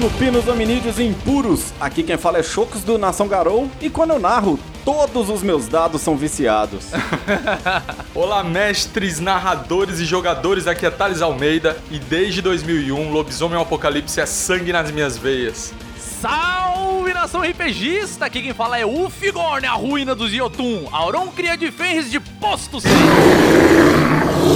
lupinos, hominídeos e impuros. Aqui quem fala é Chocos do Nação Garou e quando eu narro, todos os meus dados são viciados. Olá, mestres, narradores e jogadores, aqui é Thales Almeida e desde 2001 Lobisomem Apocalipse é sangue nas minhas veias. Salve nação RPGista! Aqui quem fala é Ufigorn, a ruína dos Yotun, Auron cria de Fenris de Posto 6.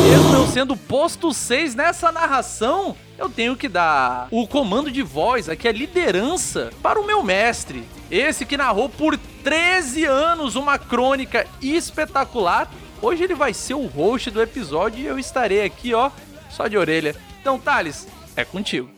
Mesmo eu sendo Posto 6 nessa narração, eu tenho que dar o comando de voz, aqui a liderança, para o meu mestre. Esse que narrou por 13 anos uma crônica espetacular. Hoje ele vai ser o host do episódio e eu estarei aqui, ó, só de orelha. Então, Thales, é contigo.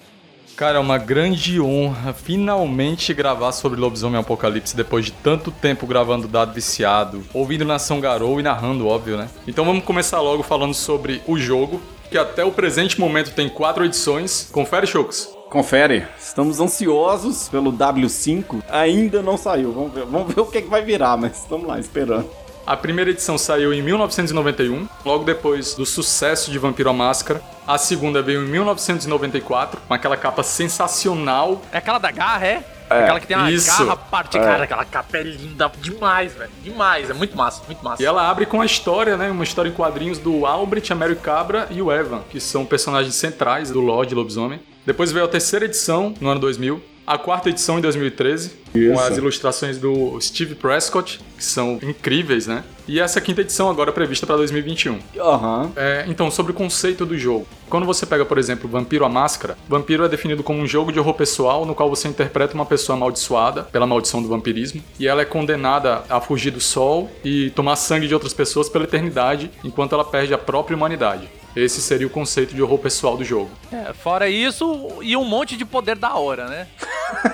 Cara, é uma grande honra finalmente gravar sobre Lobisomem Apocalipse depois de tanto tempo gravando Dado Viciado, ouvindo Nação Garou e narrando, óbvio, né? Então vamos começar logo falando sobre o jogo, que até o presente momento tem quatro edições. Confere, Chocos. Confere, estamos ansiosos pelo W5. Ainda não saiu. Vamos ver, vamos ver o que, é que vai virar, mas estamos lá esperando. A primeira edição saiu em 1991, logo depois do sucesso de Vampiro à Máscara. A segunda veio em 1994, com aquela capa sensacional. É aquela da garra, é? É, aquela que tem uma isso. garra parte, É. cara, aquela capa é linda demais, velho. Demais, é muito massa, muito massa. E ela abre com a história, né? Uma história em quadrinhos do Albert, a Mary Cabra e o Evan, que são personagens centrais do Lord Lobisomem. Depois veio a terceira edição, no ano 2000. A quarta edição em 2013, com Isso. as ilustrações do Steve Prescott, que são incríveis, né? E essa quinta edição agora prevista para 2021. Aham. É, então, sobre o conceito do jogo. Quando você pega, por exemplo, Vampiro à Máscara, Vampiro é definido como um jogo de horror pessoal no qual você interpreta uma pessoa amaldiçoada pela maldição do vampirismo e ela é condenada a fugir do sol e tomar sangue de outras pessoas pela eternidade enquanto ela perde a própria humanidade. Esse seria o conceito de horror pessoal do jogo. É, fora isso, e um monte de poder da hora, né?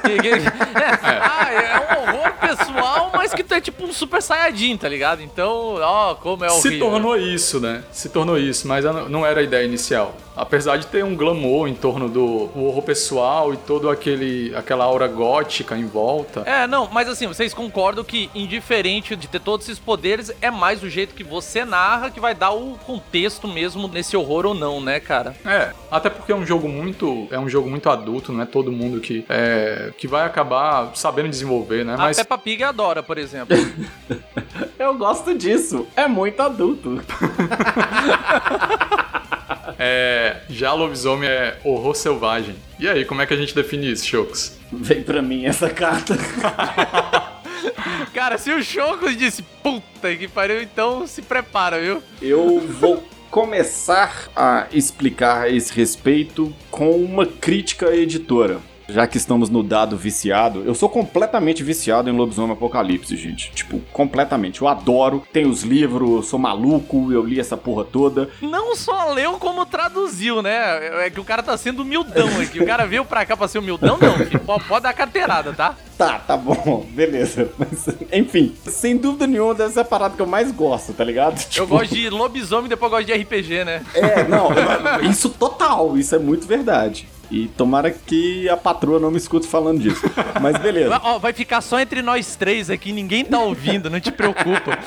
Que- que- é, Ah, é um horror pessoal, mas que tu é tipo um super saiyajin, tá ligado? Então, ó, como é horrível. Se tornou isso, né? Se tornou isso, mas não era a ideia inicial. Apesar de ter um glamour em torno do horror pessoal e todo aquele aquela aura gótica em volta. É, não, mas assim, vocês concordam que, indiferente de ter todos esses poderes, é mais o jeito que você narra que vai dar o contexto mesmo nesse horror ou não, né, cara? É, até porque é um jogo muito, é um jogo muito adulto, não é todo mundo que é, que vai acabar sabendo desenvolver, né? Mas A Peppa Pig adora, por exemplo. Eu gosto disso. É muito adulto. é, já lobisomem é horror selvagem. E aí, como é que a gente define isso, Chocos? Vem pra mim essa carta. cara, se o Chocos disse, puta que pariu, então se prepara, viu? Eu vou começar a explicar a esse respeito com uma crítica à editora. Já que estamos no dado viciado, eu sou completamente viciado em Lobisomem Apocalipse, gente. Tipo, completamente. Eu adoro, tenho os livros, sou maluco, eu li essa porra toda. Não só leu como traduziu, né? É que o cara tá sendo humildão aqui. O cara veio pra cá pra ser humildão, não, filho. Pode, dar carteirada, tá? Tá, tá bom, beleza. Mas, enfim, sem dúvida nenhuma, deve ser a parada que eu mais gosto, tá ligado? Eu Tipo, gosto de lobisomem e depois eu gosto de RPG, né? É, não, isso total, isso é muito verdade. E tomara que a patroa não me escute falando disso. Mas beleza. Vai, ó, vai ficar só entre nós três aqui, ninguém tá ouvindo, não te preocupa.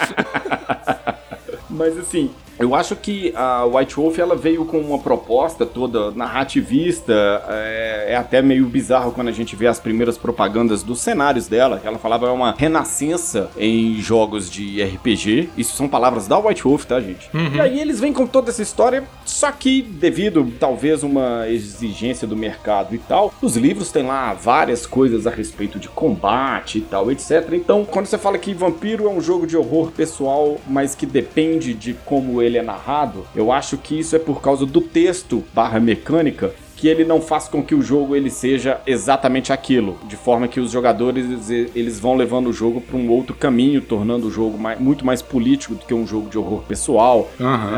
Mas assim, eu acho que a White Wolf ela veio com uma proposta toda narrativista. É, é até meio bizarro quando a gente vê as primeiras propagandas dos cenários dela. Ela falava é uma renascença em jogos de RPG. Isso são palavras da White Wolf, tá, gente? E aí eles vêm com toda essa história, só que devido talvez uma exigência do mercado e tal, os livros têm lá várias coisas a respeito de combate e tal, etc. Então, quando você fala que Vampiro é um jogo de horror pessoal, mas que depende de como ele é narrado, eu acho que isso é por causa do texto barra mecânica que ele não faz com que o jogo ele seja exatamente aquilo, de forma que os jogadores eles vão levando o jogo para um outro caminho, tornando o jogo mai- muito mais político do que um jogo de horror pessoal,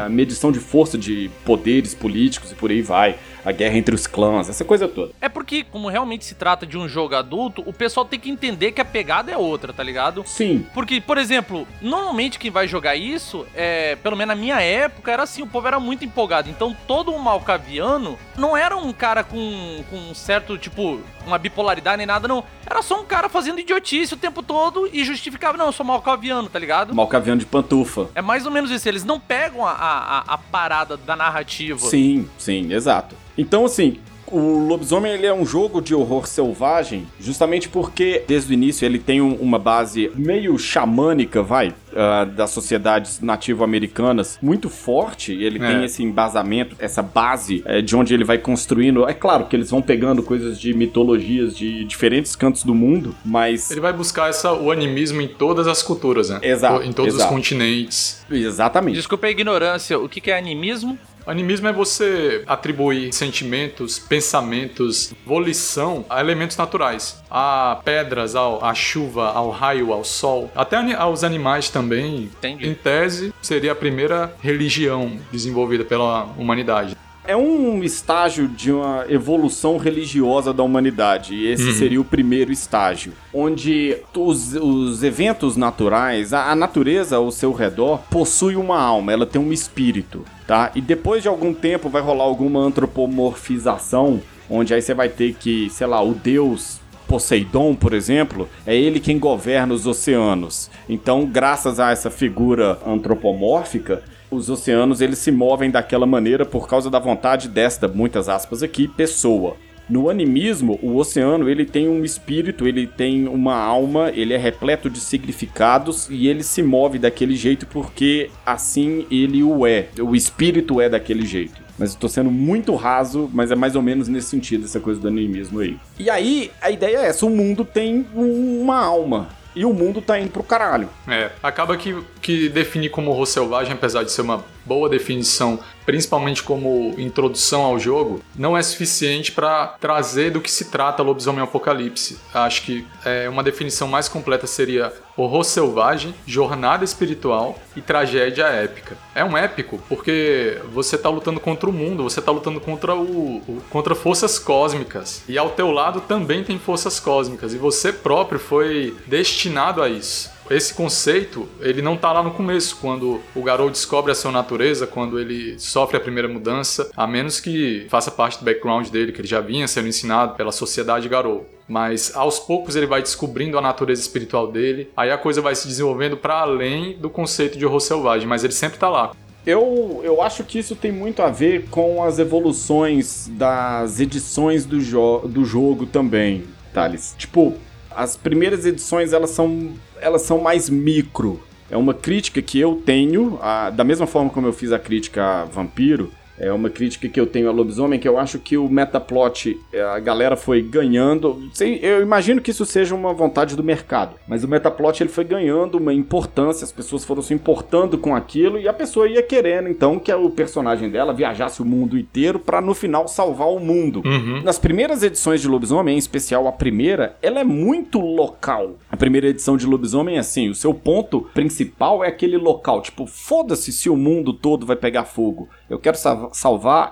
a medição de força de poderes políticos e por aí vai, a guerra entre os clãs, essa coisa toda. É porque, como realmente se trata de um jogo adulto, o pessoal tem que entender que a pegada é outra, tá ligado? Sim, Porque, por exemplo, normalmente quem vai jogar isso, é, pelo menos na minha época, era assim, o povo era muito empolgado. Então todo um malcaviano não era um cara com, com um certo, tipo, uma bipolaridade nem nada, não. Era só um cara fazendo idiotice o tempo todo e justificava, não, eu sou malcaviano, tá ligado? Malcaviano de pantufa. É mais ou menos isso, eles não pegam a, a, a- a parada da narrativa. Sim, sim, exato. Então, assim, O Lobisomem ele é um jogo de horror selvagem, justamente porque desde o início ele tem um, uma base meio xamânica, vai, uh, das sociedades nativo-americanas muito forte. Ele é. tem esse embasamento, essa base é, de onde ele vai construindo. É claro que eles vão pegando coisas de mitologias de diferentes cantos do mundo, mas. Ele vai buscar essa, o animismo em todas as culturas, né? Exato. Em todos exato. os continentes. Exatamente. Desculpa a ignorância, o que é animismo? Animismo é você atribuir sentimentos, pensamentos, volição a elementos naturais, a pedras, ao, a chuva, ao raio, ao sol, até aos animais também. Entendi. Em tese, seria a primeira religião desenvolvida pela humanidade é um estágio de uma evolução religiosa da humanidade. E esse uhum. seria o primeiro estágio. Onde os, os eventos naturais, a, a, natureza ao seu redor, possui uma alma, ela tem um espírito, tá? E depois de algum tempo vai rolar alguma antropomorfização, onde aí você vai ter que, sei lá, o deus Poseidon, por exemplo, é ele quem governa os oceanos. Então, graças a essa figura antropomórfica, os oceanos eles se movem daquela maneira por causa da vontade desta, muitas aspas aqui, pessoa. No animismo, o oceano ele tem um espírito, ele tem uma alma, ele é repleto de significados e ele se move daquele jeito porque assim ele o é. O espírito é daquele jeito. Mas tô sendo muito raso, mas é mais ou menos nesse sentido, essa coisa do animismo aí. E aí, a ideia é essa: o mundo tem uma alma e o mundo tá indo pro caralho. É, acaba que, que definir como horror selvagem, apesar de ser uma boa definição, principalmente como introdução ao jogo, não é suficiente para trazer do que se trata Lobisomem Apocalipse. Acho que é, uma definição mais completa seria horror selvagem, jornada espiritual e tragédia épica. É um épico porque você está lutando contra o mundo, você está lutando contra o, o, contra forças cósmicas e ao teu lado também tem forças cósmicas e você próprio foi destinado a isso esse conceito, ele não tá lá no começo, quando o garoto descobre a sua natureza, quando ele sofre a primeira mudança, a menos que faça parte do background dele, que ele já vinha sendo ensinado pela sociedade garoto. Mas aos poucos ele vai descobrindo a natureza espiritual dele, aí a coisa vai se desenvolvendo para além do conceito de horror selvagem, mas ele sempre tá lá. Eu, eu acho que isso tem muito a ver com as evoluções das edições do, jo do jogo também, Thales. Tipo, as primeiras edições elas são, elas são mais micro. É uma crítica que eu tenho, a, da mesma forma como eu fiz a crítica a Vampiro, é uma crítica que eu tenho a Lobisomem, que eu acho que o metaplot, é, a galera foi ganhando. Eu imagino que isso seja uma vontade do mercado, mas o metaplot ele foi ganhando uma importância, as pessoas foram se importando com aquilo e a pessoa ia querendo então que o personagem dela viajasse o mundo inteiro para no final salvar o mundo. Uhum. Nas primeiras edições de Lobisomem, em especial a primeira, ela é muito local. A primeira edição de Lobisomem é assim: o seu ponto principal é aquele local. Tipo, foda-se se o mundo todo vai pegar fogo. Eu quero salvar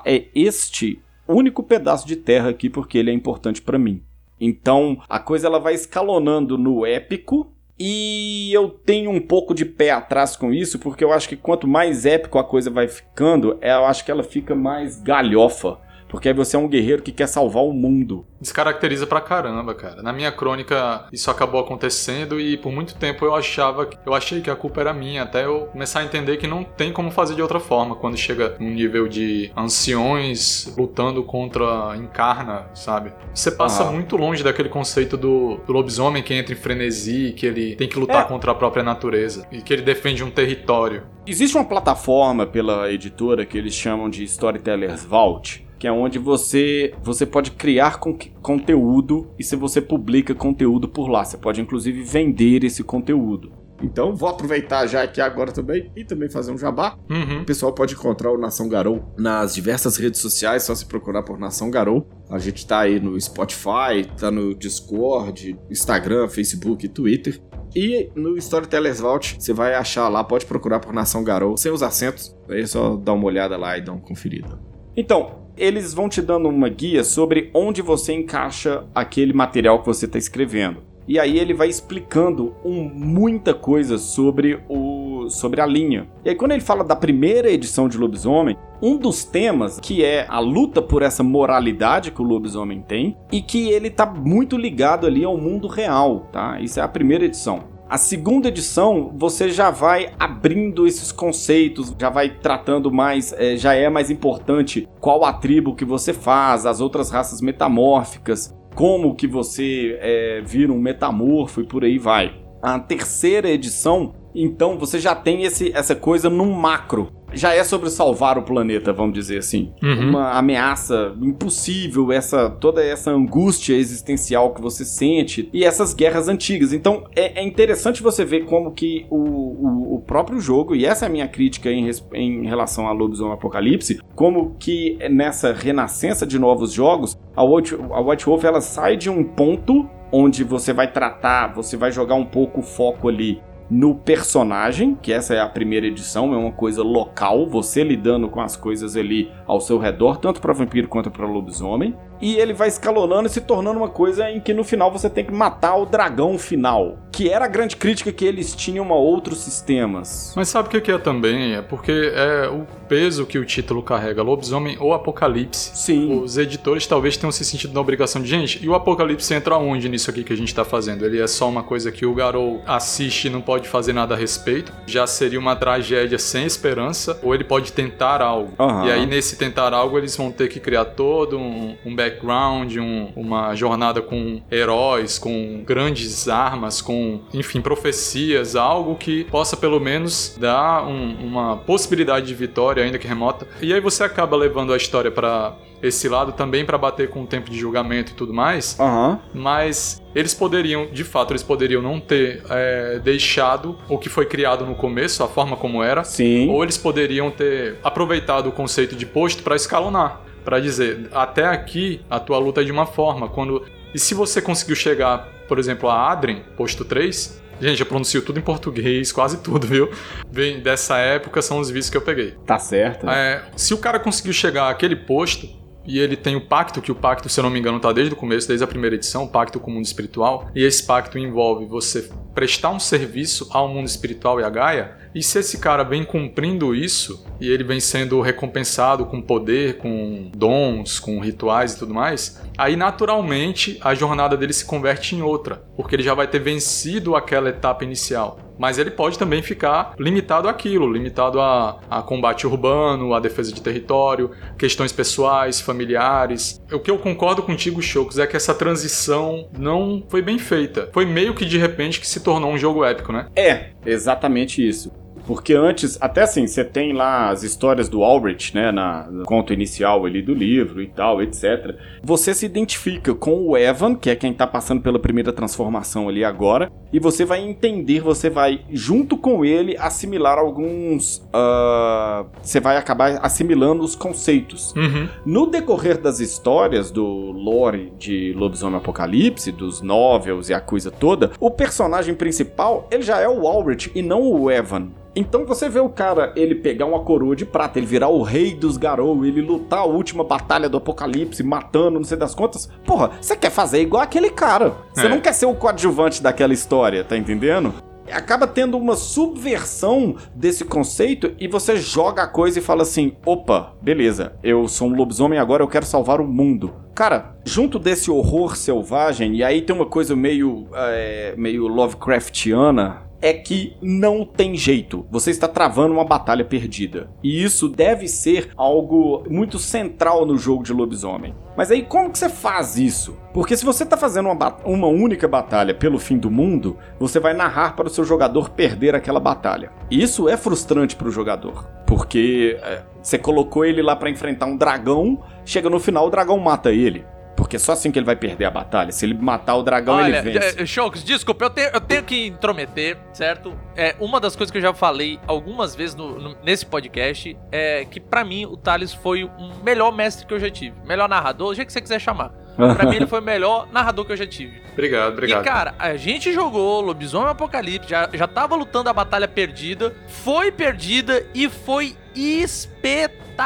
é este único pedaço de terra aqui porque ele é importante para mim. Então a coisa ela vai escalonando no épico e eu tenho um pouco de pé atrás com isso porque eu acho que quanto mais épico a coisa vai ficando, eu acho que ela fica mais galhofa. Porque aí você é um guerreiro que quer salvar o mundo. Descaracteriza pra caramba, cara. Na minha crônica, isso acabou acontecendo e por muito tempo eu achava, eu achei que a culpa era minha, até eu começar a entender que não tem como fazer de outra forma quando chega num nível de anciões lutando contra encarna, sabe? Você passa ah. muito longe daquele conceito do, do, lobisomem que entra em frenesi, que ele tem que lutar é. contra a própria natureza e que ele defende um território. Existe uma plataforma pela editora que eles chamam de Storytellers Vault, que é onde você você pode criar con conteúdo e se você publica conteúdo por lá, você pode inclusive vender esse conteúdo. Então, vou aproveitar já aqui agora também e também fazer um jabá. Uhum. O pessoal pode encontrar o Nação Garou nas diversas redes sociais, só se procurar por Nação Garou. A gente tá aí no Spotify, tá no Discord, Instagram, Facebook e Twitter. E no Storytellers Vault, você vai achar lá, pode procurar por Nação Garou, sem os acentos. Aí é só dar uma olhada lá e dar uma conferida. Então, eles vão te dando uma guia sobre onde você encaixa aquele material que você está escrevendo. E aí ele vai explicando um, muita coisa sobre o sobre a linha. E aí quando ele fala da primeira edição de Lobisomem, um dos temas que é a luta por essa moralidade que o lobisomem tem e que ele tá muito ligado ali ao mundo real, tá? Isso é a primeira edição. A segunda edição, você já vai abrindo esses conceitos, já vai tratando mais, é, já é mais importante qual a tribo que você faz, as outras raças metamórficas, como que você é, vira um metamorfo e por aí vai. A terceira edição, então você já tem esse, essa coisa num macro já é sobre salvar o planeta, vamos dizer assim. Uhum. Uma ameaça impossível, essa toda essa angústia existencial que você sente e essas guerras antigas. Então é, é interessante você ver como que o, o, o, próprio jogo, e essa é a minha crítica em, em relação a Lobisomem Apocalipse, como que nessa renascença de novos jogos, a White, a White Wolf ela sai de um ponto onde você vai tratar, você vai jogar um pouco o foco ali no personagem, que essa é a primeira edição, é uma coisa local, você lidando com as coisas ali ao seu redor, tanto para vampiro quanto para lobisomem e ele vai escalonando e se tornando uma coisa em que no final você tem que matar o dragão final. Que era a grande crítica que eles tinham a outros sistemas. Mas sabe o que é também? É porque é o peso que o título carrega, Lobisomem ou Apocalipse. Sim. Os editores talvez tenham se sentido na obrigação de, gente, e o Apocalipse entra onde nisso aqui que a gente tá fazendo? Ele é só uma coisa que o Garou assiste e não pode fazer nada a respeito? Já seria uma tragédia sem esperança? Ou ele pode tentar algo? Uhum. E aí, nesse tentar algo, eles vão ter que criar todo um, um background, um, uma jornada com heróis, com grandes armas, com, enfim, profecias, algo que possa pelo menos dar um, uma possibilidade de vitória, ainda que remota. E aí você acaba levando a história para esse lado também para bater com o tempo de julgamento e tudo mais. Uhum. Mas eles poderiam, de fato, eles poderiam não ter é, deixado o que foi criado no começo, a forma como era. Sim. Ou eles poderiam ter aproveitado o conceito de posto para escalonar para dizer, até aqui a tua luta é de uma forma, quando e se você conseguiu chegar, por exemplo, a Adrien, posto 3, Gente, eu pronuncio tudo em português, quase tudo, viu? Vem dessa época, são os vídeos que eu peguei. Tá certo. É, se o cara conseguiu chegar àquele posto, e ele tem o pacto, que o pacto, se eu não me engano, tá desde o começo, desde a primeira edição, o pacto com o mundo espiritual, e esse pacto envolve você prestar um serviço ao mundo espiritual e a Gaia, e se esse cara vem cumprindo isso, e ele vem sendo recompensado com poder, com dons, com rituais e tudo mais, aí naturalmente a jornada dele se converte em outra, porque ele já vai ter vencido aquela etapa inicial. Mas ele pode também ficar limitado àquilo, limitado a, a combate urbano, a defesa de território, questões pessoais, familiares. O que eu concordo contigo, Chocos, é que essa transição não foi bem feita. Foi meio que de repente que se tornou um jogo épico, né? É, exatamente isso. Porque antes, até assim, você tem lá as histórias do Albrecht, né, na, no conto inicial ali do livro e tal, etc. Você se identifica com o Evan, que é quem tá passando pela primeira transformação ali agora, e você vai entender, você vai, junto com ele, assimilar alguns. Uh, você vai acabar assimilando os conceitos. Uhum. No decorrer das histórias do lore de Lobisomem Apocalipse, dos novels e a coisa toda, o personagem principal, ele já é o Albrecht e não o Evan. Então você vê o cara, ele pegar uma coroa de prata, ele virar o rei dos Garou, ele lutar a última batalha do apocalipse, matando, não sei das contas. Porra, você quer fazer igual aquele cara. Você é. não quer ser o coadjuvante daquela história, tá entendendo? acaba tendo uma subversão desse conceito e você joga a coisa e fala assim: opa, beleza, eu sou um lobisomem agora, eu quero salvar o mundo. Cara, junto desse horror selvagem, e aí tem uma coisa meio, é, meio Lovecraftiana, é que não tem jeito. Você está travando uma batalha perdida. E isso deve ser algo muito central no jogo de lobisomem. Mas aí como que você faz isso? Porque se você está fazendo uma, uma única batalha pelo fim do mundo, você vai narrar para o seu jogador perder aquela batalha. Isso é frustrante para o jogador, porque é, você colocou ele lá para enfrentar um dragão, chega no final o dragão mata ele. Porque só assim que ele vai perder a batalha. Se ele matar o dragão, Olha, ele vence. É, Shokes, desculpa, eu tenho, eu tenho que intrometer, certo? É, uma das coisas que eu já falei algumas vezes no, no, nesse podcast é que para mim o Thales foi o melhor mestre que eu já tive. Melhor narrador, do jeito que você quiser chamar. Pra mim ele foi o melhor narrador que eu já tive. Obrigado, obrigado. E cara, a gente jogou Lobisomem Apocalipse, já, já tava lutando a batalha perdida, foi perdida e foi espetacular.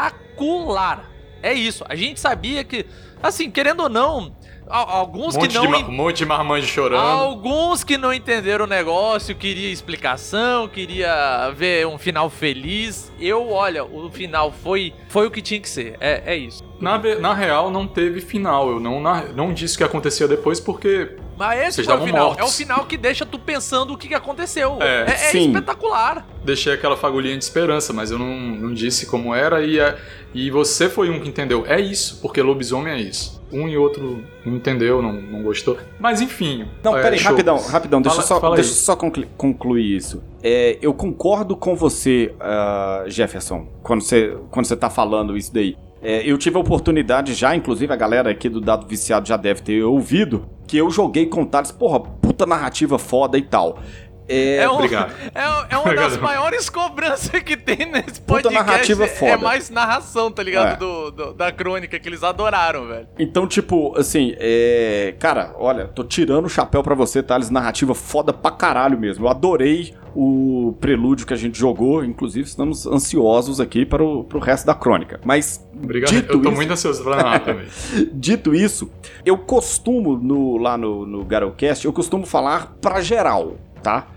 É isso, a gente sabia que Assim, querendo ou não, alguns monte que não. De, um monte de marmanjo chorando. Alguns que não entenderam o negócio, queria explicação, queria ver um final feliz. Eu, olha, o final foi, foi o que tinha que ser. É, é isso. Na, na real, não teve final. Eu não, na, não disse o que acontecia depois porque Mas esse Vocês foi o final. mortos. É o final que deixa tu pensando o que, que aconteceu. É, é, é sim. espetacular. Deixei aquela fagulhinha de esperança, mas eu não, não disse como era e, é- e você foi um que entendeu. É isso, porque lobisomem é isso. Um e outro não entendeu, não, não gostou. Mas enfim. Não, é, peraí, rapidão, rapidão, deixa, Fala- eu só, deixa eu só conclu- concluir isso. É, eu concordo com você, ah, Jefferson, quando você, quando você tá falando isso daí. É, eu tive a oportunidade já, inclusive a galera aqui do Dado Viciado já deve ter ouvido, que eu joguei com Thales, porra, puta narrativa foda e tal. É, É, um- obrigado. é, é uma Obrigado. das maiores cobranças que tem nesse Puta podcast. narrativa É foda. mais narração, tá ligado? É. Do, do- da crônica que eles adoraram, velho. Então, tipo, assim, é. Cara, olha, tô tirando o chapéu pra você, Thales. Narrativa foda pra caralho mesmo. Eu adorei o prelúdio que a gente jogou. Inclusive, estamos ansiosos aqui para o, pro resto da crônica. Mas, Obrigado. dito eu tô isso- muito ansioso pra também. dito isso, eu costumo, no, lá no, no Garocast, eu costumo falar pra geral, tá?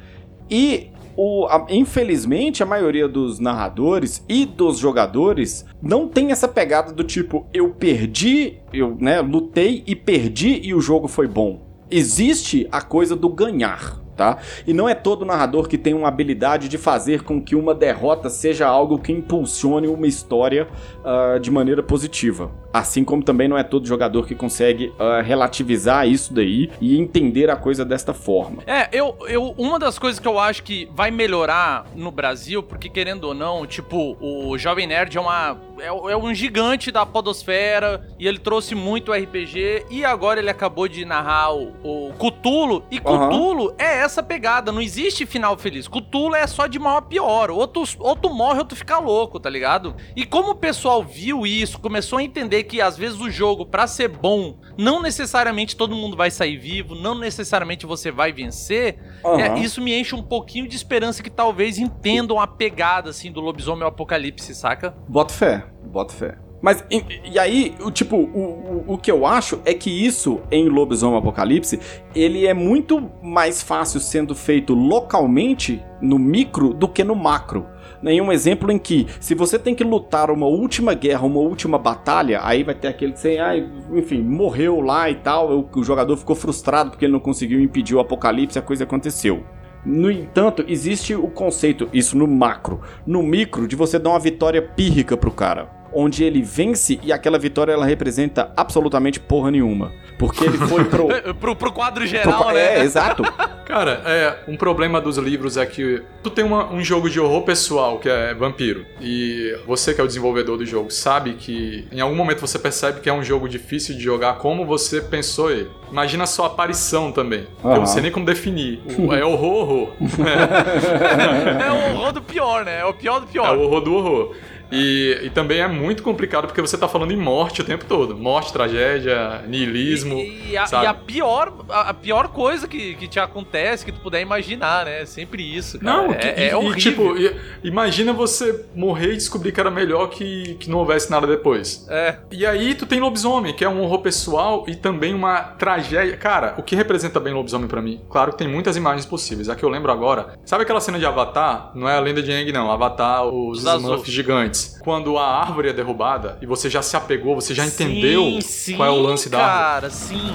E. O, a- infelizmente, a maioria dos narradores e dos jogadores não tem essa pegada do tipo, eu perdi, eu né, lutei e perdi e o jogo foi bom. Existe a coisa do ganhar, tá? E não é todo narrador que tem uma habilidade de fazer com que uma derrota seja algo que impulsione uma história ah, de maneira positiva. Assim como também não é todo jogador que consegue ah, relativizar isso daí e entender a coisa desta forma. É, eu, eu. Uma das coisas que eu acho que vai melhorar no Brasil, porque querendo ou não, tipo, o Jovem Nerd é uma. É, é um gigante da Podosfera e ele trouxe muito RPG e agora ele acabou de narrar o, o Cutulo. E. Cutulo é essa pegada, não existe final feliz. Cutulo é só de mal a pior. Ou tu, ou tu morre ou tu fica louco, tá ligado? E como o pessoal viu isso, começou a entender que às vezes o jogo, pra ser bom, não necessariamente todo mundo vai sair vivo, não necessariamente você vai vencer. É, Aham. isso me enche um pouquinho de esperança que talvez entendam a pegada assim do lobisomem apocalipse, saca? Bota fé, bota fé. Mas, e, e aí, o tipo, o, o, o que eu acho é que isso em Lobisomem Apocalipse, ele é muito mais fácil sendo feito localmente, no micro, do que no macro. Nenhum exemplo em que, se você tem que lutar uma última guerra, uma última batalha, aí vai ter aquele que você, ah, enfim, morreu lá e tal, o, o jogador ficou frustrado porque ele não conseguiu impedir o apocalipse, a coisa aconteceu. No entanto, existe o conceito, isso no macro, no micro, de você dar uma vitória pírrica pro cara. Onde ele vence e aquela vitória ela representa absolutamente porra nenhuma. Porque ele foi pro. pro, pro quadro geral, pro- né? É, exato. Cara, é, um problema dos livros é que tu tem uma- um jogo de horror pessoal, que é Vampiro, e você que é o desenvolvedor do jogo sabe que em algum momento você percebe que é um jogo difícil de jogar como você pensou ele. Imagina a sua aparição também. Eu Aham. não sei nem como definir. O- É horror, horror. É o horror do pior, né? É o pior do É pior. o horror do horror. E, e também é muito complicado porque você tá falando em morte o tempo todo. Morte, tragédia, niilismo. E, e a, sabe? e a pior, a, pior coisa que, que te acontece, que tu puder imaginar, né? É sempre isso, cara. Não, é, que- é e, e, horrível. tipo, i- imagina você morrer e descobrir que era melhor que, que não houvesse nada depois. É. E aí tu tem lobisomem, que é um horror pessoal e também uma tragédia. Cara, o que representa bem lobisomem pra mim? Claro que tem muitas imagens possíveis. A que eu lembro agora, sabe aquela cena de Avatar? Não é a lenda de Aang, não. Avatar, os. Smurfs gigantes. Quando a árvore é derrubada e você já se apegou, você já entendeu Sim, sim, qual é o lance da árvore. Cara, sim.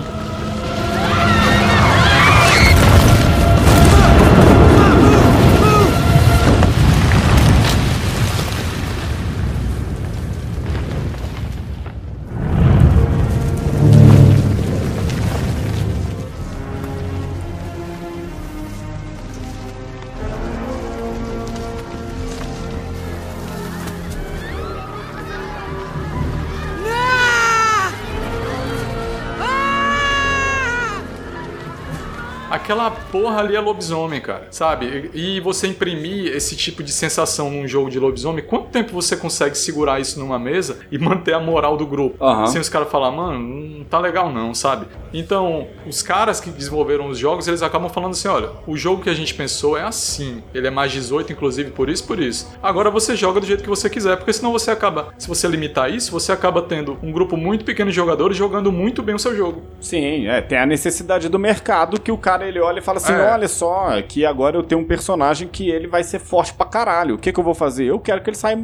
Aquela porra ali é lobisomem, cara, sabe? E você imprimir esse tipo de sensação num jogo de lobisomem, quanto tempo você consegue segurar isso numa mesa e manter a moral do grupo? Aham. Sem os caras falar, mano, não tá legal não, sabe? Então, os caras que desenvolveram os jogos, eles acabam falando assim, olha, o jogo que a gente pensou é assim, ele é mais 18, inclusive, por isso, por isso. Agora você joga do jeito que você quiser, porque senão você acaba, se você limitar isso, você acaba tendo um grupo muito pequeno de jogadores jogando muito bem o seu jogo. Sim, é, tem a necessidade do mercado que o cara ele olha e fala assim: É. olha só, que agora eu tenho um personagem que ele vai ser forte pra caralho. O que, que eu vou fazer? Eu quero que ele saia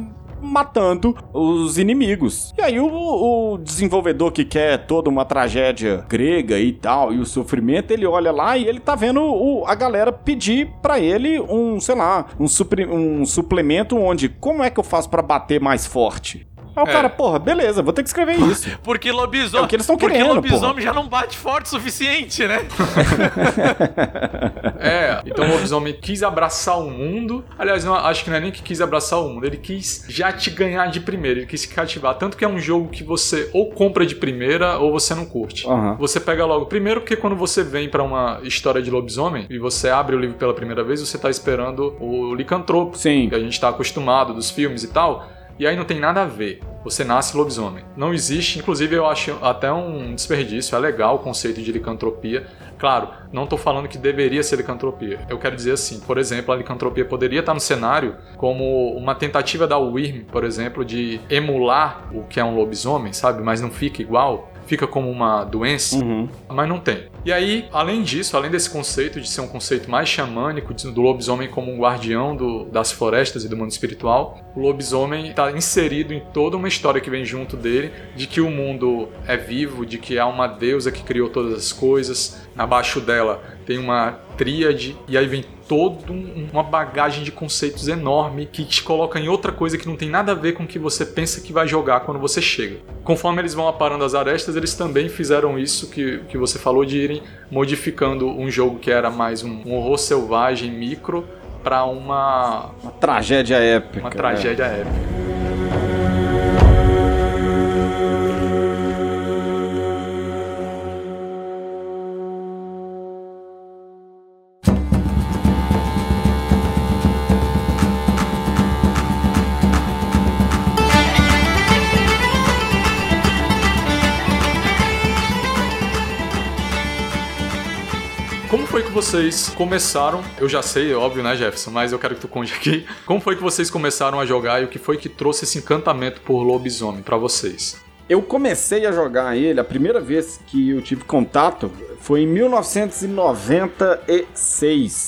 matando os inimigos. E aí o, o desenvolvedor que quer toda uma tragédia grega e tal, e o sofrimento, ele olha lá e ele tá vendo o, a galera pedir para ele um, sei lá, um, supri, um suplemento onde como é que eu faço para bater mais forte? Aí o É. cara, porra, beleza, vou ter que escrever isso. Porque lobisomem. É o que eles tão Porque querendo, lobisomem já não bate forte o suficiente, né? É, então o lobisomem quis abraçar o mundo. Aliás, não, acho que não é nem que quis abraçar o mundo, ele quis já te ganhar de primeira, ele quis se cativar. Tanto que é um jogo que você ou compra de primeira ou você não curte. Aham. Você pega logo. Primeiro, porque quando você vem pra uma história de lobisomem e você abre o livro pela primeira vez, você tá esperando o licantropo, Sim. que a gente tá acostumado dos filmes e tal. E aí não tem nada a ver. Você nasce lobisomem. Não existe, inclusive eu acho até um desperdício, é legal o conceito de licantropia. Claro, não tô falando que deveria ser licantropia. Eu quero dizer assim, por exemplo, a licantropia poderia estar no cenário como uma tentativa da Wyrm, por exemplo, de emular o que é um lobisomem, sabe? Mas não fica igual. Fica como uma doença Uhum. mas não tem. E aí, além disso, além desse conceito de ser um conceito mais xamânico, do lobisomem como um guardião do- das florestas e do mundo espiritual, o lobisomem está inserido em toda uma história que vem junto dele, de que o mundo é vivo, de que há uma deusa que criou todas as coisas, abaixo dela tem uma tríade, e aí vem toda um- uma bagagem de conceitos enorme que te coloca em outra coisa que não tem nada a ver com o que você pensa que vai jogar quando você chega. Conforme eles vão aparando as arestas, eles também fizeram isso que, que você falou de irem modificando um jogo que era mais um, um horror selvagem micro para uma, Uma tragédia épica. uma tragédia épica. Vocês começaram? Eu já sei, é óbvio, né, Jefferson? Mas eu quero que tu conte aqui. Como foi que vocês começaram a jogar e o que foi que trouxe esse encantamento por lobisomem pra vocês? Eu comecei a jogar ele, a primeira vez que eu tive contato foi em 1996.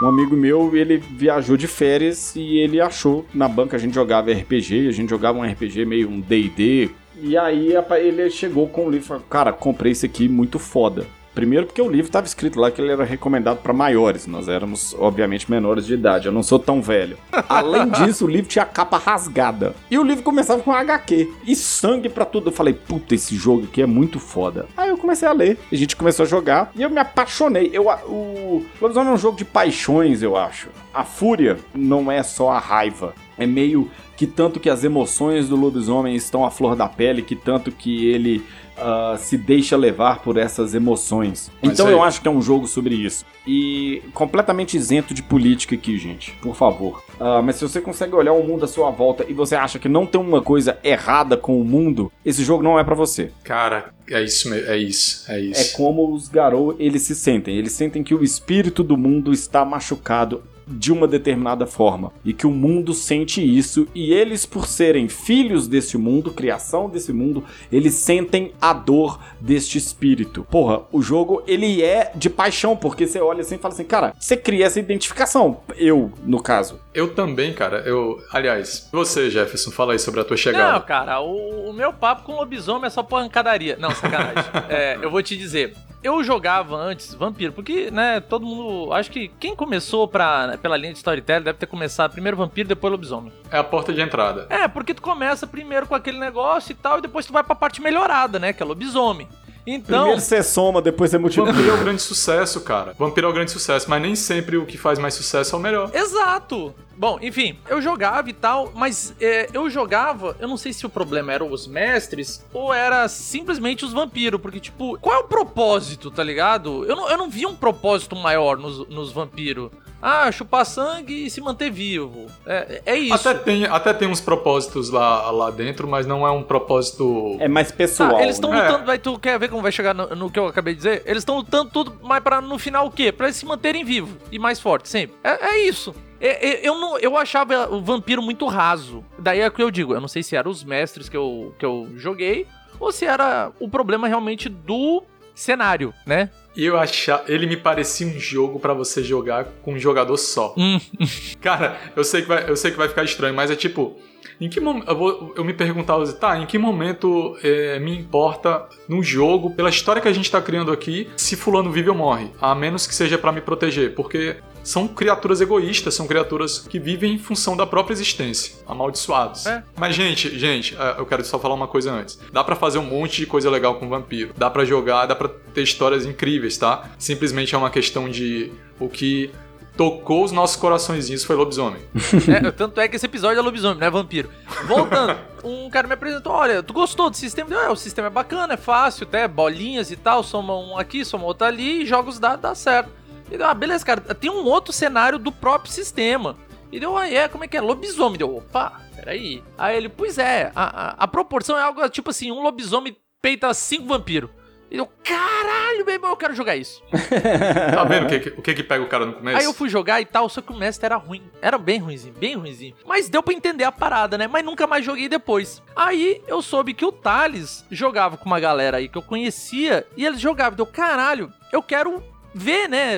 Um amigo meu, ele viajou de férias e ele achou na banca a gente jogava RPG, a gente jogava um RPG meio um D&D. E aí ele chegou com o livro falou: "Cara, comprei esse aqui muito foda". Primeiro porque o livro estava escrito lá que ele era recomendado para maiores. Nós éramos, obviamente, menores de idade. Eu não sou tão velho. Além disso, o livro tinha a capa rasgada. E o livro começava com HQ. E sangue pra tudo. Eu falei, puta, esse jogo aqui é muito foda. Aí eu comecei a ler. A gente começou a jogar. E eu me apaixonei. Eu, o Lobisomem é um jogo de paixões, eu acho. A fúria não é só a raiva. É meio que tanto que as emoções do lobisomem estão à flor da pele, que tanto que ele ah, se deixa levar por essas emoções. Mas então aí- eu acho que é um jogo sobre isso. E completamente isento de política aqui, gente. Por favor. Ah, mas se você consegue olhar o mundo à sua volta e você acha que não tem uma coisa errada com o mundo, esse jogo não é pra você. Cara, é isso mesmo, é isso, é É isso. como os Garou, eles se sentem. Eles sentem que o espírito do mundo está machucado de uma determinada forma. E que o mundo sente isso. E eles, por serem filhos desse mundo, criação desse mundo, eles sentem a dor deste espírito. Porra, o jogo, ele é de paixão. Porque você olha assim e fala assim, cara, você cria essa identificação. Eu, no caso. Eu também, cara. Eu, aliás, você, Jefferson, fala aí sobre a tua Não, chegada. cara, o, o meu papo com lobisomem é só pancadaria. Não, sacanagem. É, eu vou te dizer. Eu jogava antes Vampiro, porque, né, todo mundo. Acho que quem começou pra, pela linha de storytelling deve ter começado primeiro Vampiro, depois Lobisomem. É a porta de entrada. É, porque tu começa primeiro com aquele negócio e tal, e depois tu vai pra parte melhorada, né, que é Lobisomem. Então. Primeiro você soma, depois você multiplica. Vampiro é o grande sucesso, cara. Vampiro é o grande sucesso, mas nem sempre o que faz mais sucesso é o melhor. Exato! Bom, enfim, eu jogava e tal, mas é, eu jogava, eu não sei se o problema eram os mestres ou era simplesmente os vampiros, porque, tipo, qual é o propósito, tá ligado? Eu não, eu não vi um propósito maior nos, nos vampiros. Ah, chupar sangue e se manter vivo. É, é isso. Até tem, até tem uns propósitos lá, lá dentro, mas não é um propósito. É mais pessoal. Ah, eles estão né? lutando, vai, tu quer ver como vai chegar no, no que eu acabei de dizer? Eles estão lutando tudo, mas para no final o quê? Pra eles se manterem vivos e mais fortes sempre. É, é isso. É- é- eu, não, eu achava o vampiro muito raso. Daí é o que eu digo. Eu não sei se eram os mestres que eu, que eu joguei ou se era o problema realmente do cenário, né? E eu achar. Ele me parecia um jogo pra você jogar com um jogador só. Hum. Cara, eu sei, que vai, eu sei que vai ficar estranho, mas é tipo. Em que momento. Eu, eu, me perguntava assim, tá, em que momento é, me importa no jogo, pela história que a gente tá criando aqui, se fulano vive ou morre? A menos que seja para me proteger. Porque são criaturas egoístas, são criaturas que vivem em função da própria existência, amaldiçoados. É. Mas, gente, gente, é, eu quero só falar uma coisa antes. Dá para fazer um monte de coisa legal com vampiro. Dá para jogar, dá para ter histórias incríveis, tá? Simplesmente é uma questão de o que tocou os nossos coraçõezinhos foi lobisomem. É, tanto é que esse episódio é lobisomem, não é vampiro. Voltando, um cara me apresentou: olha, tu gostou do sistema? Eu, é, o sistema é bacana, é fácil, até bolinhas e tal, soma um aqui, soma outro ali e joga os dados, dá certo. E deu, ah, beleza, cara, tem um outro cenário do próprio sistema. E deu, ah, é, como é que é? Lobisomem. Deu, opa, peraí. Aí ele, pois é, a, a, a proporção é algo tipo assim: um lobisomem peita cinco vampiros. E eu, caralho, meu irmão, eu quero jogar isso. tá vendo o que, o que que pega o cara no começo? Aí eu fui jogar e tal, só que o mestre era ruim. Era bem ruimzinho, bem ruimzinho. Mas deu pra entender a parada, né? Mas nunca mais joguei depois. Aí eu soube que o Thales jogava com uma galera aí que eu conhecia e eles jogavam. Deu, caralho, eu quero ver, né,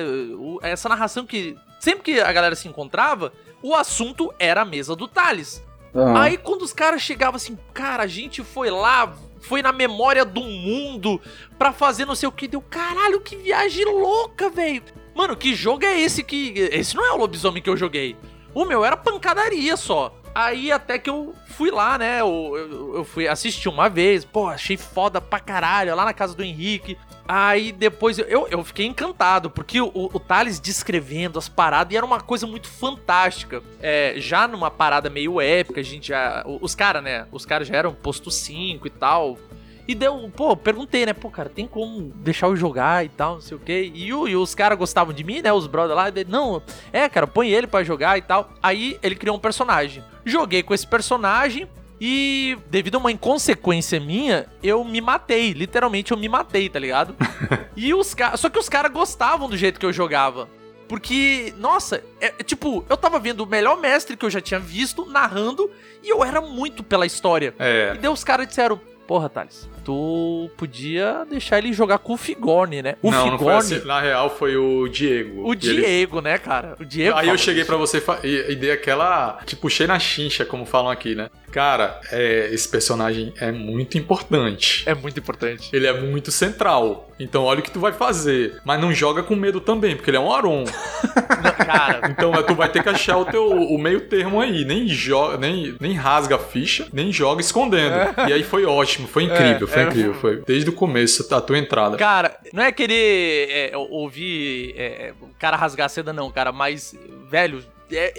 essa narração que sempre que a galera se encontrava, o assunto era a mesa do Thales. Uhum. Aí quando os caras chegavam assim, cara, a gente foi lá, foi na memória do mundo pra fazer não sei o que, deu caralho, que viagem louca, velho. Mano, que jogo é esse que. Esse não é o lobisomem que eu joguei. O meu era pancadaria só. Aí até que eu fui lá, né? Eu, eu, eu, fui assistir uma vez, pô, achei foda pra caralho, lá na casa do Henrique. Aí depois eu, eu fiquei encantado, porque o, o Thales descrevendo as paradas e era uma coisa muito fantástica. É, já numa parada meio épica, a gente já. Os caras, né? Os caras já eram posto 5 e tal. E deu, pô, perguntei, né? Pô, cara, tem como deixar eu jogar e tal, não sei o quê. E, e os caras gostavam de mim, né? Os brothers lá. Daí, não, é, cara, põe ele para jogar e tal. Aí ele criou um personagem. Joguei com esse personagem. E devido a uma inconsequência minha, eu me matei. Literalmente eu me matei, tá ligado? e os caras. Só que os caras gostavam do jeito que eu jogava. Porque, nossa, é, é, tipo, eu tava vendo o melhor mestre que eu já tinha visto narrando e eu era muito pela história. É. E daí os caras disseram: Porra, Thales, tu podia deixar ele jogar com o Figorne, né? O não, Figorne. Não assim. Na real, foi o Diego. O Diego, ele... né, cara? O Diego. Aí eu cheguei para você e, e, dei aquela. Te puxei na chincha, como falam aqui, né? Cara, é, esse personagem é muito importante. É muito importante. Ele é muito central. Então olha o que tu vai fazer. Mas não joga com medo também, porque ele é um Aron. cara. Então tu vai ter que achar o teu o meio termo aí. Nem joga, nem, nem rasga a ficha, nem joga escondendo. É. E aí foi ótimo, foi incrível, é, foi é, incrível. Foi desde o começo a tua entrada. Cara, não é querer é, ouvir é, o cara rasgar a seda, não, cara, mas, velho,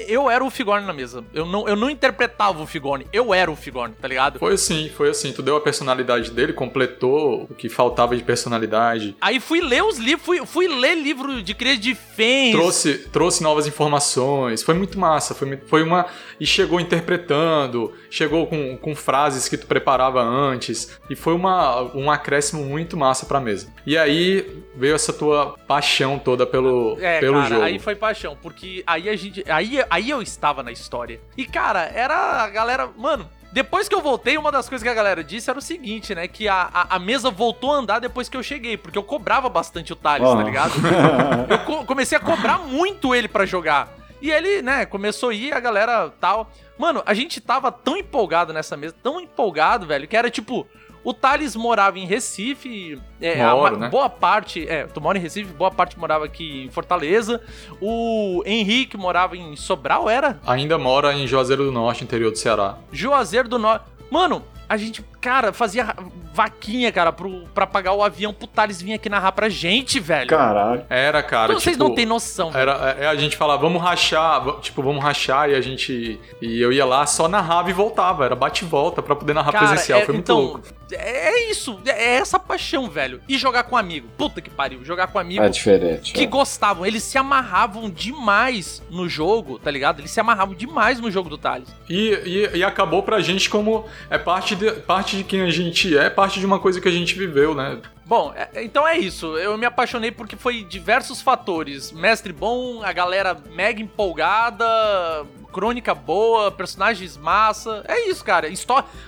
eu era o Figorne na mesa. Eu não, eu não interpretava o Figorne, eu era o Figorne, tá ligado? Foi assim, foi assim. Tu deu a personalidade dele, completou o que faltava de personalidade. Aí fui ler os livros, fui, fui ler livro de cria de fãs. Trouxe, trouxe novas informações. Foi muito massa. Foi, foi uma. E chegou interpretando, chegou com, com frases que tu preparava antes. E foi uma, um acréscimo muito massa pra mesa. E aí veio essa tua paixão toda pelo, é, pelo cara, jogo. Aí foi paixão, porque aí a gente. Aí Aí, aí eu estava na história. E, cara, era a galera. Mano, depois que eu voltei, uma das coisas que a galera disse era o seguinte, né? Que a, a, a mesa voltou a andar depois que eu cheguei, porque eu cobrava bastante o Thales, oh. tá ligado? eu co comecei a cobrar muito ele para jogar. E ele, né, começou a ir, a galera tal. Mano, a gente tava tão empolgado nessa mesa, tão empolgado, velho, que era tipo, o Thales morava em Recife, é, Moro, a, né? boa parte, é, tu mora em Recife, boa parte morava aqui em Fortaleza. O Henrique morava em Sobral, era? Ainda mora em Juazeiro do Norte, interior do Ceará. Juazeiro do Norte. Mano, a gente, cara, fazia vaquinha, cara, pro, pra pagar o avião pro Thales vir aqui narrar pra gente, velho. Caralho. Era, cara. Então, tipo, vocês não têm noção. Era, é, a gente falava, vamos rachar, tipo, vamos rachar e a gente. E eu ia lá, só narrava e voltava. Era bate e volta pra poder narrar cara, presencial. É, Foi muito então, louco. É isso, é essa paixão, velho. E jogar com amigo. Puta que pariu. Jogar com amigo. É diferente. Que é. gostavam. Eles se amarravam demais no jogo, tá ligado? Eles se amarravam demais no jogo do Thales. E, e, e acabou pra gente como. É parte de, parte de quem a gente é, parte de uma coisa que a gente viveu, né? Bom, é, então é isso. Eu me apaixonei porque foi diversos fatores. Mestre bom, a galera mega empolgada, crônica boa, personagens massa. É isso, cara.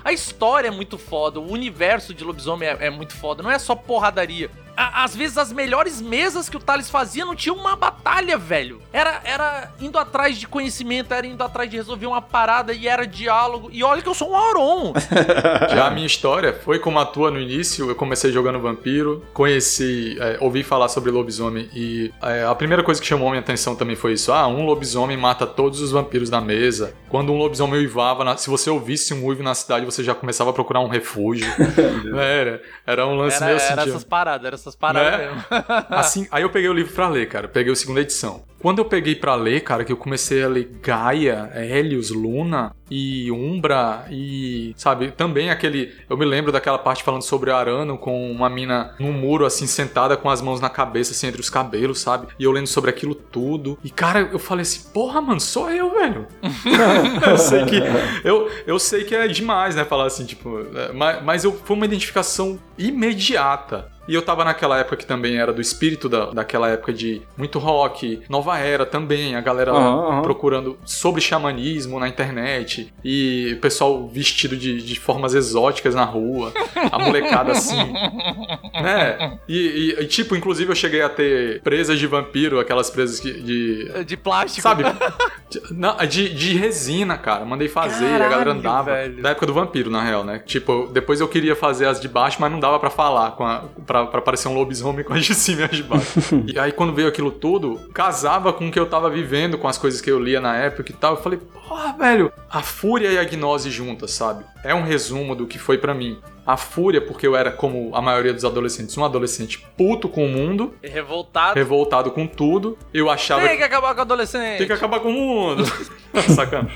a história é muito foda. O universo de lobisomem é, é muito foda. Não é só porradaria. a- às vezes as melhores mesas que o Thales fazia não tinha uma batalha, velho. Era, era indo atrás de conhecimento, era indo atrás de resolver uma parada e era diálogo. E olha que eu sou um Auron. Já a minha história foi como a tua no início. Eu comecei jogando vampiro, conheci, é, ouvi falar sobre lobisomem e é, a primeira coisa que chamou minha atenção também foi isso. Ah, um lobisomem mata todos os vampiros da mesa. Quando um lobisomem uivava, na- se você ouvisse um uivo na cidade, você já começava a procurar um refúgio. era, era um lance Era, meio assim. era essas paradas, era essas paradas Né? mesmo. Assim, aí eu peguei o livro pra ler, cara. Peguei a segunda edição. Quando eu peguei pra ler, cara, que eu comecei a ler Gaia, Helios, Luna e Umbra e, sabe, também aquele, eu me lembro daquela parte falando sobre Arano com uma mina num muro assim sentada com as mãos na cabeça assim entre os cabelos, sabe? E eu lendo sobre aquilo tudo. E cara, eu falei assim, porra, mano, sou eu, velho. eu sei que eu, eu sei que é demais, né, falar assim, tipo, é, mas, mas eu foi uma identificação imediata. E eu tava naquela época que também era do espírito da, daquela época de muito rock, nova era também, a galera lá Aham, aham. procurando sobre xamanismo na internet, e o pessoal vestido de, de formas exóticas na rua, a molecada assim, né? E, e- e, tipo, inclusive eu cheguei a ter presas de vampiro, aquelas presas que- de De plástico. Sabe? De- Não, de, de resina, cara. Mandei fazer, a galera Caralho, andava. velho. Da época do vampiro, na real, né? Tipo, depois eu queria fazer as de baixo, mas não dava pra falar, com a, pra, pra parecer um lobisomem com as de cima e as de baixo. e aí, quando veio aquilo tudo, casava com o que eu tava vivendo, com as coisas que eu lia na época e tal. Eu falei, porra, velho, a fúria e a gnose juntas, sabe? É um resumo do que foi pra mim. A fúria, porque eu era, como a maioria dos adolescentes, um adolescente puto com o mundo, Revoltado. revoltado com tudo. Eu achava Tem que acabar com o adolescente. tem que acabar com o mundo. Sacana.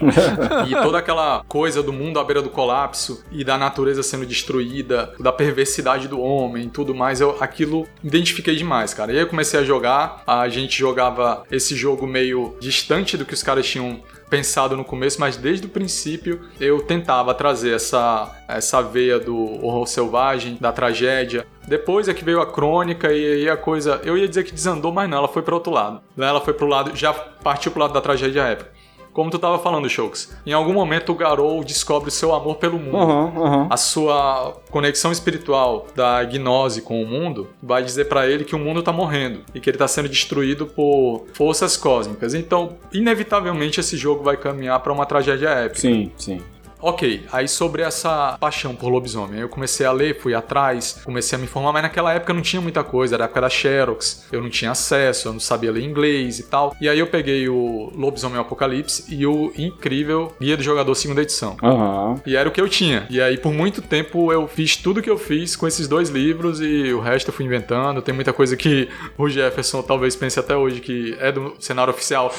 e toda aquela coisa do mundo à beira do colapso e da natureza sendo destruída, da perversidade do homem e tudo mais, eu aquilo identifiquei demais, cara. E aí eu comecei a jogar, a gente jogava esse jogo meio distante do que os caras tinham pensado no começo, mas desde o princípio eu tentava trazer essa, essa veia do horror selvagem, da tragédia. Depois é que veio a crônica e aí a coisa, eu ia dizer que desandou, mas não, ela foi para outro lado. Ela foi pro lado, já partiu pro lado da tragédia épica. Como tu tava falando, Shokes, em algum momento o Garou descobre o seu amor pelo mundo. Aham, aham. A sua conexão espiritual da gnose com o mundo vai dizer pra ele que o mundo tá morrendo e que ele tá sendo destruído por forças cósmicas. Então, inevitavelmente esse jogo vai caminhar pra uma tragédia épica. Sim, sim. Ok, aí sobre essa paixão por lobisomem, aí eu comecei a ler, fui atrás, comecei a me informar, mas naquela época não tinha muita coisa, era a época da Xerox, eu não tinha acesso, eu não sabia ler inglês e tal. E aí eu peguei o Lobisomem Apocalipse e o incrível Guia do Jogador segunda edição. Aham. E era o que eu tinha. E aí, por muito tempo, eu fiz tudo que eu fiz com esses dois livros e o resto eu fui inventando. Tem muita coisa que o Jefferson talvez pense até hoje que é do cenário oficial.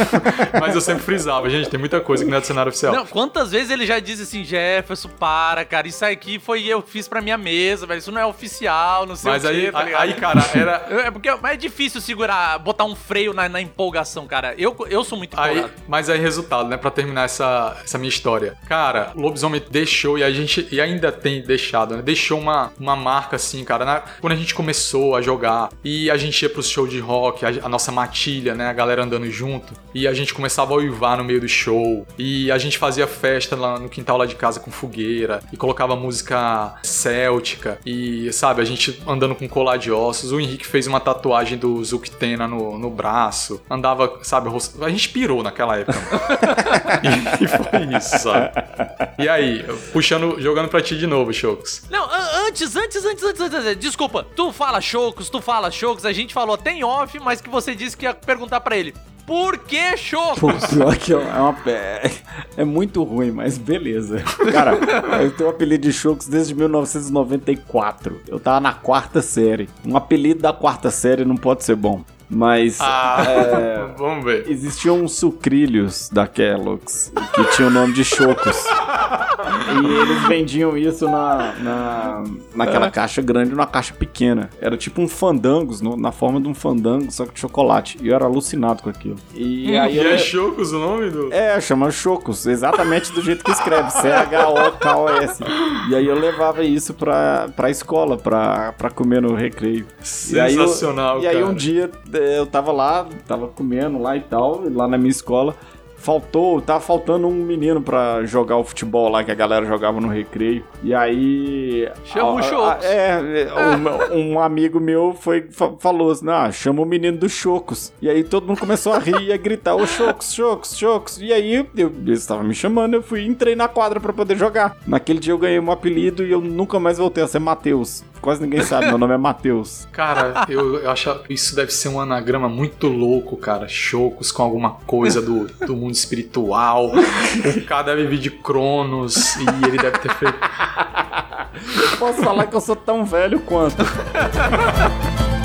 Mas eu sempre frisava, gente, tem muita coisa que não é do cenário oficial. Não, quantas vezes ele já disse assim, Jefferson, para, cara, isso aqui foi eu fiz pra minha mesa, velho, isso não é oficial, não sei Mas o quê, aí, tá ligado? aí, cara, era. É porque mas é difícil segurar, botar um freio na, na empolgação, cara. Eu, eu sou muito Aí, empolgado. mas aí, resultado, né? Pra terminar essa, essa minha história. Cara, o lobisomem deixou, e a gente e ainda tem deixado, né? Deixou uma, uma marca assim, cara. na- quando a gente começou a jogar e a gente ia pros shows de rock, a, a nossa matilha, né? A galera andando junto. E a gente começava a uivar no meio do show. E a gente fazia festa lá no quintal lá de casa com fogueira. E colocava música céltica. E, sabe, a gente andando com colar de ossos. O Henrique fez uma tatuagem do Zuctena no, no braço. Andava, sabe, a gente pirou naquela época. e, e foi isso, sabe? E aí, puxando, jogando pra ti de novo, Chocos. Não, an- antes, antes, antes, antes, antes, antes, desculpa. Tu fala Chocos, tu fala Chocos, a gente falou até em off, mas que você disse que ia perguntar pra ele. Por que Pô, Chocos? pior que é uma. É, é muito ruim, mas beleza. Cara, eu tenho o apelido de Chocos desde 1994. Eu tava na quarta série. Um apelido da quarta série não pode ser bom. Mas Ah, é, vamos ver. existiam uns sucrilhos da Kellogg's que tinham o nome de Chocos. E eles vendiam isso na, na, naquela caixa grande e numa caixa pequena. Era tipo um fandangos, no- na forma de um fandango, só que de chocolate. E eu era alucinado com aquilo. E aí E eu, é Chocos o nome do. é, chama Chocos, exatamente do jeito que escreve, C-H-O-K-O-S. E aí eu levava isso pra, pra escola, pra, pra comer no recreio. E aí eu- Sensacional, E aí um dia eu tava lá, tava comendo lá e tal, lá na minha escola. Faltou, tava faltando um menino pra jogar o futebol lá que a galera jogava no recreio. E aí. Chama o Chocos. É, um, um amigo meu foi, fa- falou assim: ah, chama o menino do Chocos. E aí todo mundo começou a rir e a gritar: ô Chocos, Chocos, Chocos. E aí eu, eles estavam me chamando, eu fui entrei na quadra pra poder jogar. Naquele dia eu ganhei um apelido e eu nunca mais voltei a ser Matheus. Quase ninguém sabe, meu nome é Matheus. Cara, eu, eu acho isso deve ser um anagrama muito louco, cara. Chocos com alguma coisa do, do mundo espiritual. O cara deve vir de Cronos e ele deve ter feito. Posso falar que eu sou tão velho quanto.